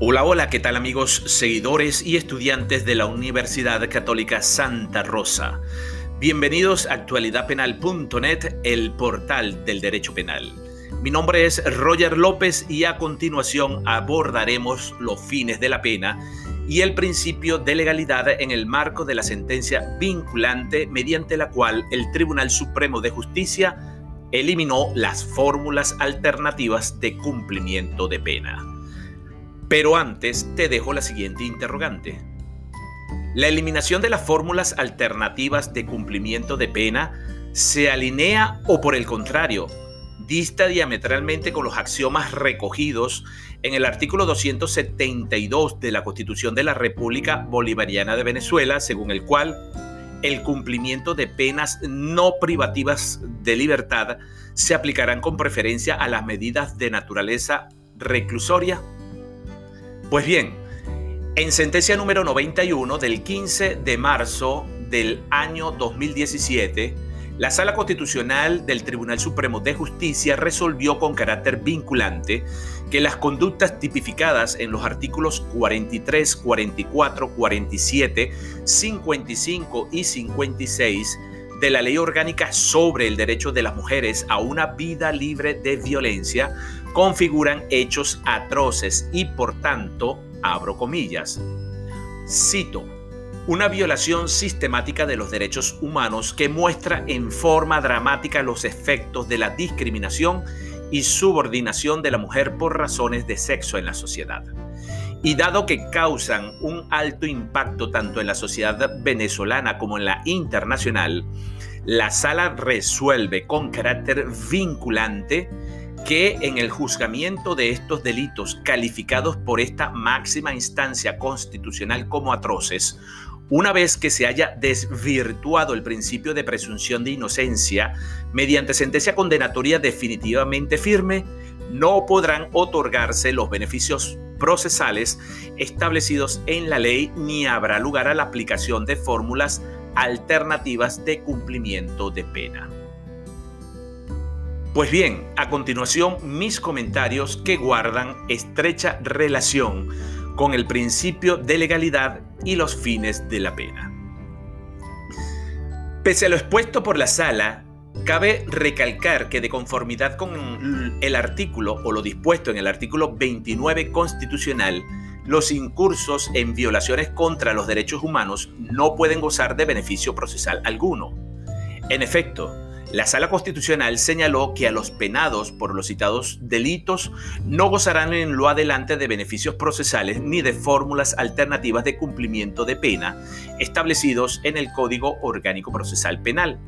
Hola, hola, ¿qué tal amigos, seguidores y estudiantes de la Universidad Católica Santa Rosa? Bienvenidos a actualidadpenal.net, el portal del derecho penal. Mi nombre es Roger López y a continuación abordaremos los fines de la pena y el principio de legalidad en el marco de la sentencia vinculante mediante la cual el Tribunal Supremo de Justicia eliminó las fórmulas alternativas de cumplimiento de pena. Pero antes te dejo la siguiente interrogante. ¿La eliminación de las fórmulas alternativas de cumplimiento de pena se alinea o por el contrario, dista diametralmente con los axiomas recogidos en el artículo 272 de la Constitución de la República Bolivariana de Venezuela, según el cual el cumplimiento de penas no privativas de libertad se aplicarán con preferencia a las medidas de naturaleza reclusoria pues bien, en sentencia número 91 del 15 de marzo del año 2017, la Sala Constitucional del Tribunal Supremo de Justicia resolvió con carácter vinculante que las conductas tipificadas en los artículos 43, 44, 47, 55 y 56 de la Ley Orgánica sobre el Derecho de las Mujeres a una vida libre de violencia configuran hechos atroces y por tanto, abro comillas, cito, una violación sistemática de los derechos humanos que muestra en forma dramática los efectos de la discriminación y subordinación de la mujer por razones de sexo en la sociedad. Y dado que causan un alto impacto tanto en la sociedad venezolana como en la internacional, la sala resuelve con carácter vinculante que en el juzgamiento de estos delitos calificados por esta máxima instancia constitucional como atroces, una vez que se haya desvirtuado el principio de presunción de inocencia mediante sentencia condenatoria definitivamente firme, no podrán otorgarse los beneficios procesales establecidos en la ley ni habrá lugar a la aplicación de fórmulas alternativas de cumplimiento de pena. Pues bien, a continuación mis comentarios que guardan estrecha relación con el principio de legalidad y los fines de la pena. Pese a lo expuesto por la sala, cabe recalcar que de conformidad con el artículo o lo dispuesto en el artículo 29 constitucional, los incursos en violaciones contra los derechos humanos no pueden gozar de beneficio procesal alguno. En efecto, la Sala Constitucional señaló que a los penados por los citados delitos no gozarán en lo adelante de beneficios procesales ni de fórmulas alternativas de cumplimiento de pena establecidos en el Código Orgánico Procesal Penal,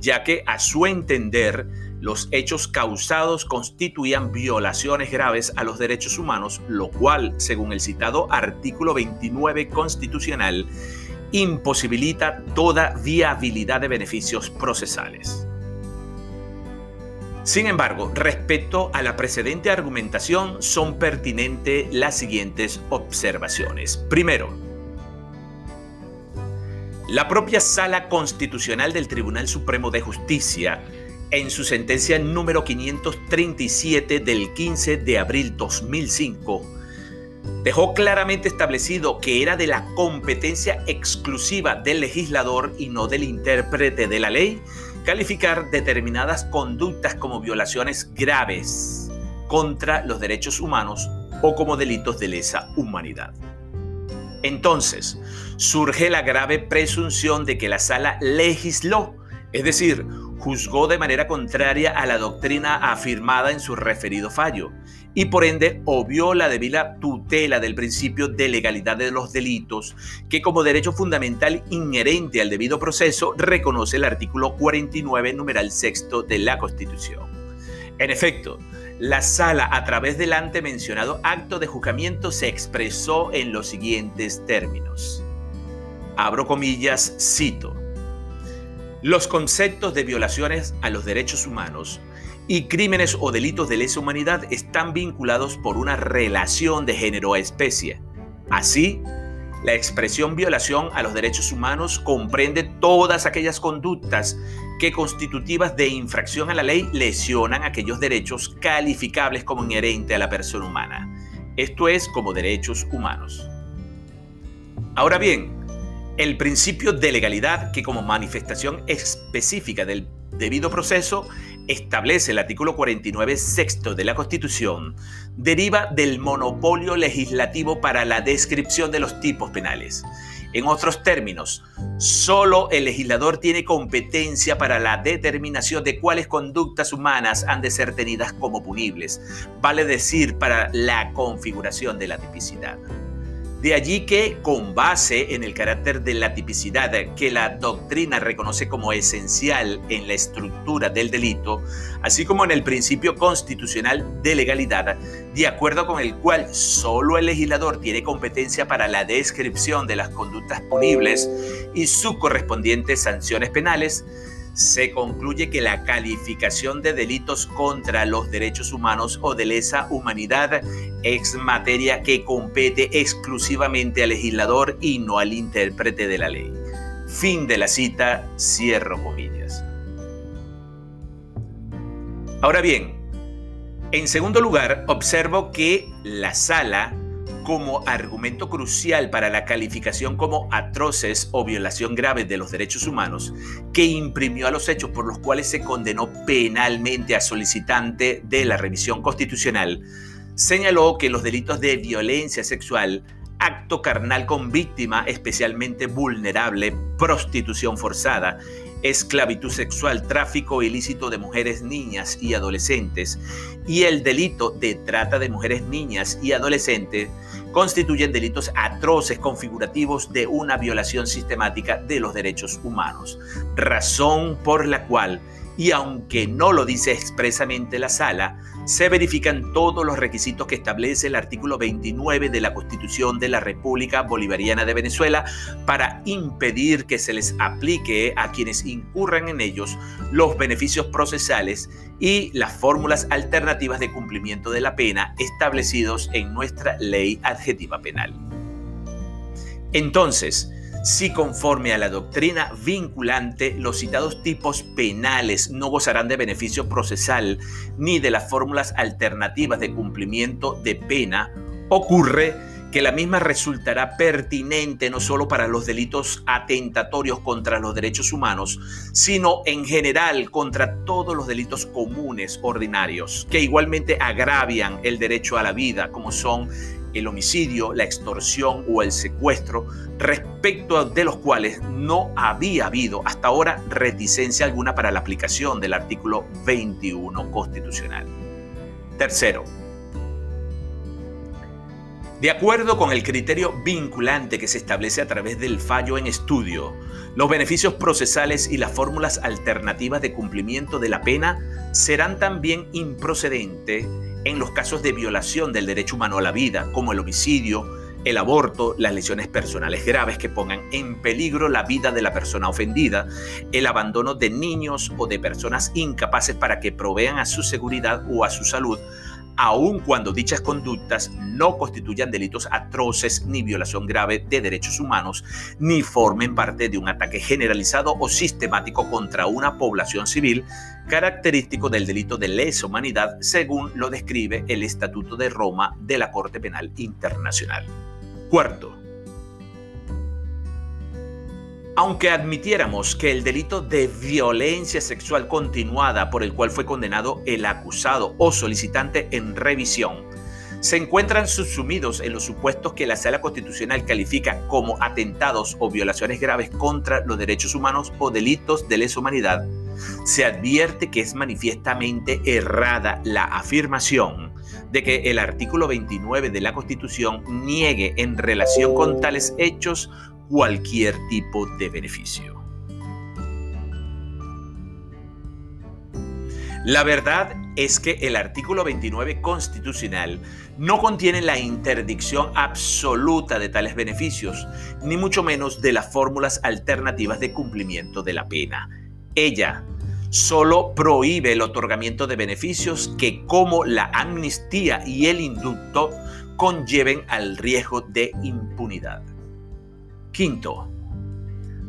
ya que a su entender los hechos causados constituían violaciones graves a los derechos humanos, lo cual, según el citado artículo 29 constitucional, imposibilita toda viabilidad de beneficios procesales. Sin embargo, respecto a la precedente argumentación, son pertinentes las siguientes observaciones. Primero, la propia Sala Constitucional del Tribunal Supremo de Justicia, en su sentencia número 537 del 15 de abril 2005, dejó claramente establecido que era de la competencia exclusiva del legislador y no del intérprete de la ley calificar determinadas conductas como violaciones graves contra los derechos humanos o como delitos de lesa humanidad. Entonces, surge la grave presunción de que la sala legisló, es decir, juzgó de manera contraria a la doctrina afirmada en su referido fallo, y por ende obvió la debida tutela del principio de legalidad de los delitos, que como derecho fundamental inherente al debido proceso reconoce el artículo 49, numeral sexto de la Constitución. En efecto, la sala, a través del ante mencionado acto de juzgamiento, se expresó en los siguientes términos. Abro comillas, cito. Los conceptos de violaciones a los derechos humanos y crímenes o delitos de lesa humanidad están vinculados por una relación de género a especie. Así, la expresión violación a los derechos humanos comprende todas aquellas conductas que constitutivas de infracción a la ley lesionan aquellos derechos calificables como inherente a la persona humana. esto es como derechos humanos. Ahora bien, el principio de legalidad que como manifestación específica del debido proceso establece el artículo 49 sexto de la Constitución, deriva del monopolio legislativo para la descripción de los tipos penales. En otros términos, solo el legislador tiene competencia para la determinación de cuáles conductas humanas han de ser tenidas como punibles, vale decir, para la configuración de la tipicidad. De allí que, con base en el carácter de la tipicidad que la doctrina reconoce como esencial en la estructura del delito, así como en el principio constitucional de legalidad, de acuerdo con el cual solo el legislador tiene competencia para la descripción de las conductas punibles y sus correspondientes sanciones penales, se concluye que la calificación de delitos contra los derechos humanos o de lesa humanidad es materia que compete exclusivamente al legislador y no al intérprete de la ley. Fin de la cita, cierro comillas. Ahora bien, en segundo lugar, observo que la sala como argumento crucial para la calificación como atroces o violación grave de los derechos humanos, que imprimió a los hechos por los cuales se condenó penalmente a solicitante de la revisión constitucional, señaló que los delitos de violencia sexual, acto carnal con víctima especialmente vulnerable, prostitución forzada, esclavitud sexual, tráfico ilícito de mujeres, niñas y adolescentes y el delito de trata de mujeres, niñas y adolescentes constituyen delitos atroces configurativos de una violación sistemática de los derechos humanos, razón por la cual y aunque no lo dice expresamente la sala, se verifican todos los requisitos que establece el artículo 29 de la Constitución de la República Bolivariana de Venezuela para impedir que se les aplique a quienes incurran en ellos los beneficios procesales y las fórmulas alternativas de cumplimiento de la pena establecidos en nuestra ley adjetiva penal. Entonces, si conforme a la doctrina vinculante los citados tipos penales no gozarán de beneficio procesal ni de las fórmulas alternativas de cumplimiento de pena, ocurre que la misma resultará pertinente no solo para los delitos atentatorios contra los derechos humanos, sino en general contra todos los delitos comunes ordinarios, que igualmente agravian el derecho a la vida, como son el homicidio, la extorsión o el secuestro, respecto de los cuales no había habido hasta ahora reticencia alguna para la aplicación del artículo 21 constitucional. Tercero, de acuerdo con el criterio vinculante que se establece a través del fallo en estudio, los beneficios procesales y las fórmulas alternativas de cumplimiento de la pena serán también improcedentes en los casos de violación del derecho humano a la vida, como el homicidio, el aborto, las lesiones personales graves que pongan en peligro la vida de la persona ofendida, el abandono de niños o de personas incapaces para que provean a su seguridad o a su salud, aun cuando dichas conductas no constituyan delitos atroces ni violación grave de derechos humanos, ni formen parte de un ataque generalizado o sistemático contra una población civil, característico del delito de lesa humanidad, según lo describe el Estatuto de Roma de la Corte Penal Internacional. Cuarto, aunque admitiéramos que el delito de violencia sexual continuada por el cual fue condenado el acusado o solicitante en revisión, se encuentran subsumidos en los supuestos que la Sala Constitucional califica como atentados o violaciones graves contra los derechos humanos o delitos de lesa humanidad, se advierte que es manifiestamente errada la afirmación de que el artículo 29 de la Constitución niegue en relación con tales hechos cualquier tipo de beneficio. La verdad es que el artículo 29 constitucional no contiene la interdicción absoluta de tales beneficios, ni mucho menos de las fórmulas alternativas de cumplimiento de la pena. Ella solo prohíbe el otorgamiento de beneficios que, como la amnistía y el indulto, conlleven al riesgo de impunidad. Quinto,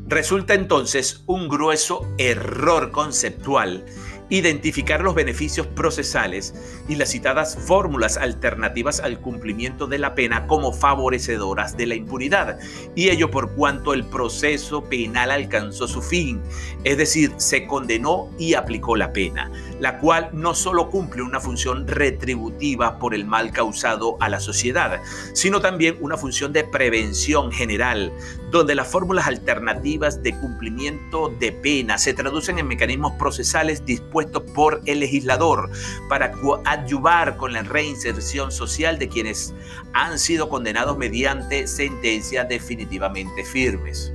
resulta entonces un grueso error conceptual identificar los beneficios procesales y las citadas fórmulas alternativas al cumplimiento de la pena como favorecedoras de la impunidad, y ello por cuanto el proceso penal alcanzó su fin, es decir, se condenó y aplicó la pena, la cual no solo cumple una función retributiva por el mal causado a la sociedad, sino también una función de prevención general, donde las fórmulas alternativas de cumplimiento de pena se traducen en mecanismos procesales dispuestos por el legislador para ayudar con la reinserción social de quienes han sido condenados mediante sentencias definitivamente firmes.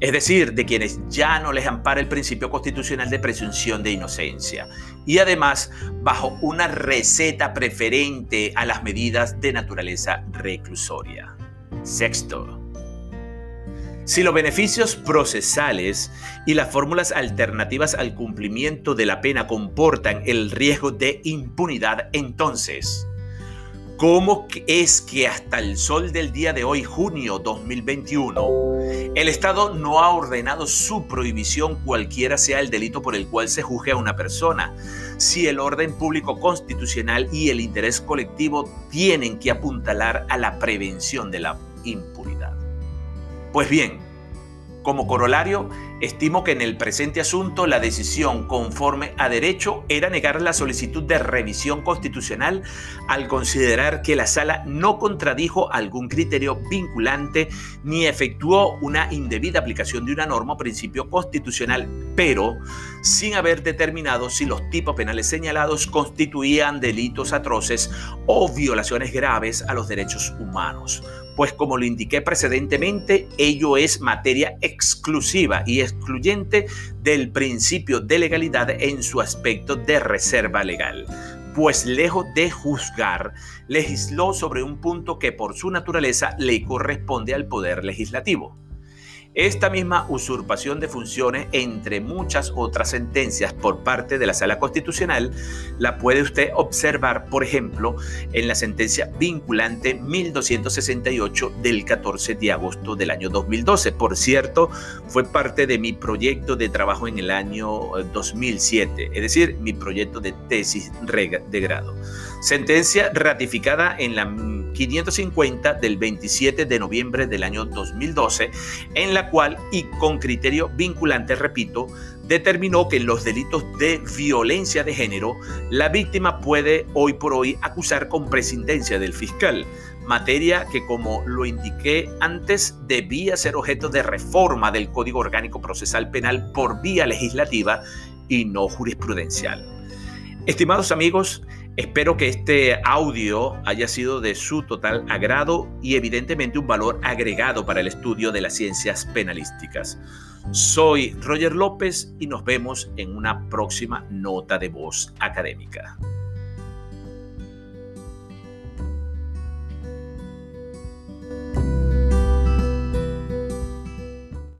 Es decir, de quienes ya no les ampara el principio constitucional de presunción de inocencia. Y además, bajo una receta preferente a las medidas de naturaleza reclusoria. Sexto, si los beneficios procesales y las fórmulas alternativas al cumplimiento de la pena comportan el riesgo de impunidad, entonces, ¿cómo es que hasta el sol del día de hoy, junio 2021, el Estado no ha ordenado su prohibición cualquiera sea el delito por el cual se juzgue a una persona? Si el orden público constitucional y el interés colectivo tienen que apuntalar a la prevención de la impunidad. Pues bien, como corolario, estimo que en el presente asunto la decisión conforme a derecho era negar la solicitud de revisión constitucional al considerar que la sala no contradijo algún criterio vinculante ni efectuó una indebida aplicación de una norma o principio constitucional, pero sin haber determinado si los tipos penales señalados constituían delitos atroces o violaciones graves a los derechos humanos pues como lo indiqué precedentemente, ello es materia exclusiva y excluyente del principio de legalidad en su aspecto de reserva legal, pues lejos de juzgar, legisló sobre un punto que por su naturaleza le corresponde al Poder Legislativo. Esta misma usurpación de funciones, entre muchas otras sentencias por parte de la Sala Constitucional, la puede usted observar, por ejemplo, en la sentencia vinculante 1268 del 14 de agosto del año 2012. Por cierto, fue parte de mi proyecto de trabajo en el año 2007, es decir, mi proyecto de tesis de grado. Sentencia ratificada en la 550 del 27 de noviembre del año 2012, en la cual y con criterio vinculante, repito, determinó que en los delitos de violencia de género, la víctima puede hoy por hoy acusar con prescindencia del fiscal, materia que como lo indiqué antes debía ser objeto de reforma del Código Orgánico Procesal Penal por vía legislativa y no jurisprudencial. Estimados amigos, Espero que este audio haya sido de su total agrado y evidentemente un valor agregado para el estudio de las ciencias penalísticas. Soy Roger López y nos vemos en una próxima nota de voz académica.